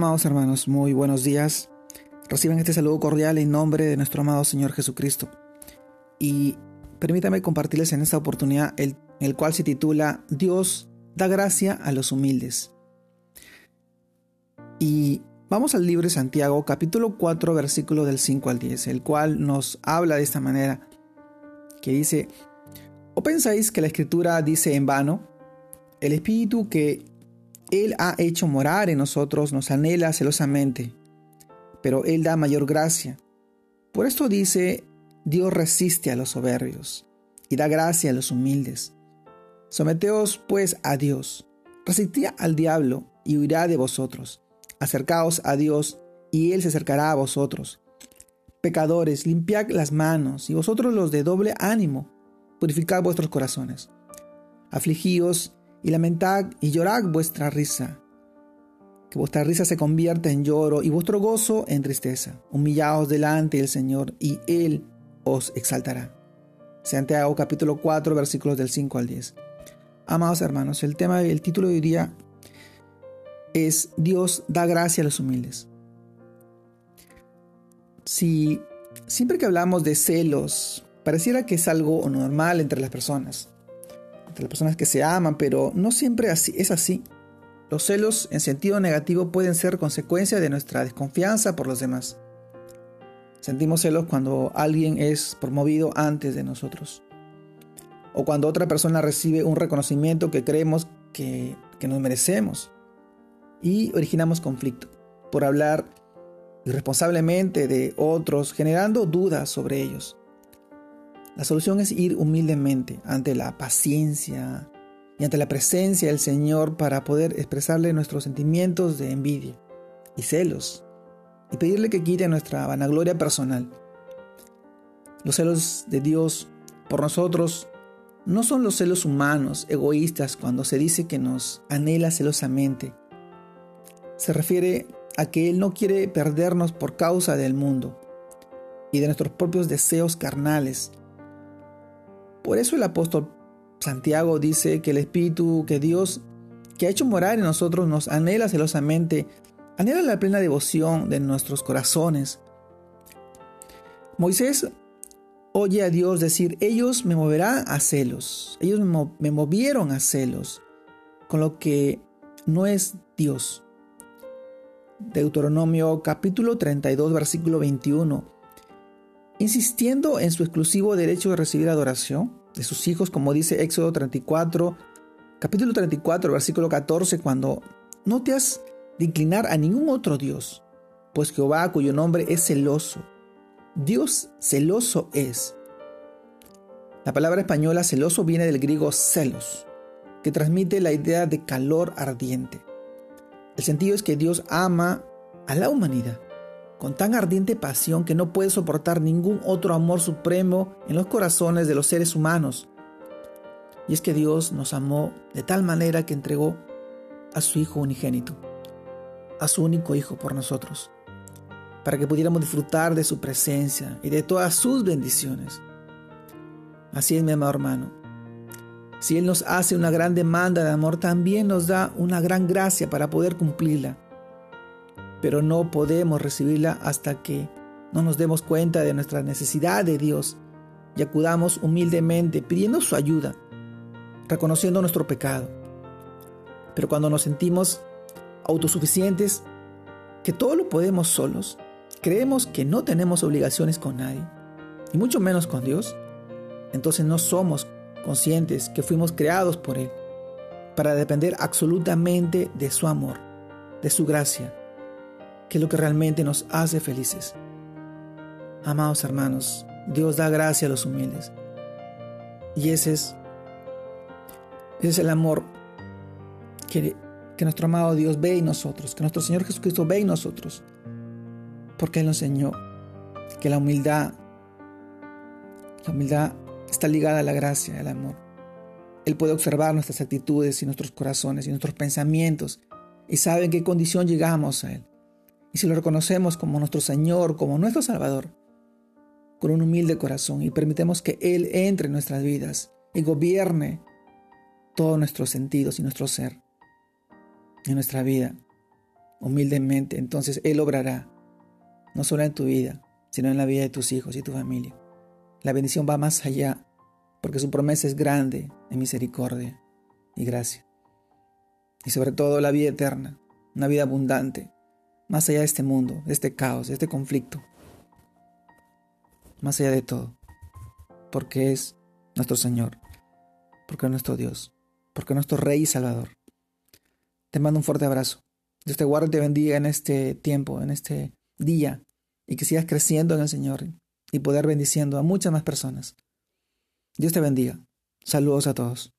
Amados hermanos, muy buenos días. Reciban este saludo cordial en nombre de nuestro amado Señor Jesucristo. Y permítame compartirles en esta oportunidad el, el cual se titula Dios da gracia a los humildes. Y vamos al libro de Santiago, capítulo 4, versículo del 5 al 10, el cual nos habla de esta manera, que dice, ¿o pensáis que la escritura dice en vano? El espíritu que él ha hecho morar en nosotros, nos anhela celosamente, pero Él da mayor gracia. Por esto dice, Dios resiste a los soberbios y da gracia a los humildes. Someteos pues a Dios, resistid al diablo y huirá de vosotros. Acercaos a Dios y Él se acercará a vosotros. Pecadores, limpiad las manos y vosotros los de doble ánimo, purificad vuestros corazones. Afligíos y lamentad y llorad vuestra risa. Que vuestra risa se convierta en lloro y vuestro gozo en tristeza. Humillaos delante del Señor y Él os exaltará. Santiago capítulo 4 versículos del 5 al 10. Amados hermanos, el tema del título de hoy día es Dios da gracia a los humildes. Si siempre que hablamos de celos, pareciera que es algo normal entre las personas las personas que se aman, pero no siempre así, es así. Los celos en sentido negativo pueden ser consecuencia de nuestra desconfianza por los demás. Sentimos celos cuando alguien es promovido antes de nosotros. O cuando otra persona recibe un reconocimiento que creemos que, que nos merecemos. Y originamos conflicto por hablar irresponsablemente de otros, generando dudas sobre ellos. La solución es ir humildemente ante la paciencia y ante la presencia del Señor para poder expresarle nuestros sentimientos de envidia y celos y pedirle que quite nuestra vanagloria personal. Los celos de Dios por nosotros no son los celos humanos, egoístas, cuando se dice que nos anhela celosamente. Se refiere a que Él no quiere perdernos por causa del mundo y de nuestros propios deseos carnales, por eso el apóstol Santiago dice que el Espíritu que Dios, que ha hecho morar en nosotros, nos anhela celosamente, anhela la plena devoción de nuestros corazones. Moisés oye a Dios decir, ellos me moverán a celos, ellos me movieron a celos, con lo que no es Dios. Deuteronomio capítulo 32, versículo 21 insistiendo en su exclusivo derecho de recibir adoración de sus hijos, como dice Éxodo 34, capítulo 34, versículo 14, cuando no te has de inclinar a ningún otro Dios, pues Jehová, cuyo nombre es celoso, Dios celoso es. La palabra española celoso viene del griego celos, que transmite la idea de calor ardiente. El sentido es que Dios ama a la humanidad con tan ardiente pasión que no puede soportar ningún otro amor supremo en los corazones de los seres humanos. Y es que Dios nos amó de tal manera que entregó a su Hijo unigénito, a su único Hijo por nosotros, para que pudiéramos disfrutar de su presencia y de todas sus bendiciones. Así es, mi amado hermano. Si Él nos hace una gran demanda de amor, también nos da una gran gracia para poder cumplirla pero no podemos recibirla hasta que no nos demos cuenta de nuestra necesidad de Dios y acudamos humildemente pidiendo su ayuda, reconociendo nuestro pecado. Pero cuando nos sentimos autosuficientes, que todo lo podemos solos, creemos que no tenemos obligaciones con nadie, y mucho menos con Dios, entonces no somos conscientes que fuimos creados por Él para depender absolutamente de su amor, de su gracia, que es lo que realmente nos hace felices. Amados hermanos, Dios da gracia a los humildes. Y ese es, ese es el amor que, que nuestro amado Dios ve en nosotros, que nuestro Señor Jesucristo ve en nosotros. Porque Él nos enseñó que la humildad, la humildad está ligada a la gracia, al amor. Él puede observar nuestras actitudes y nuestros corazones y nuestros pensamientos y sabe en qué condición llegamos a Él y si lo reconocemos como nuestro Señor, como nuestro Salvador, con un humilde corazón y permitemos que Él entre en nuestras vidas y gobierne todos nuestros sentidos y nuestro ser en nuestra vida, humildemente, entonces Él obrará, no solo en tu vida, sino en la vida de tus hijos y tu familia. La bendición va más allá, porque su promesa es grande en misericordia y gracia. Y sobre todo la vida eterna, una vida abundante, más allá de este mundo, de este caos, de este conflicto, más allá de todo, porque es nuestro Señor, porque es nuestro Dios, porque es nuestro Rey y Salvador. Te mando un fuerte abrazo. Dios te guarde y te bendiga en este tiempo, en este día, y que sigas creciendo en el Señor y poder bendiciendo a muchas más personas. Dios te bendiga. Saludos a todos.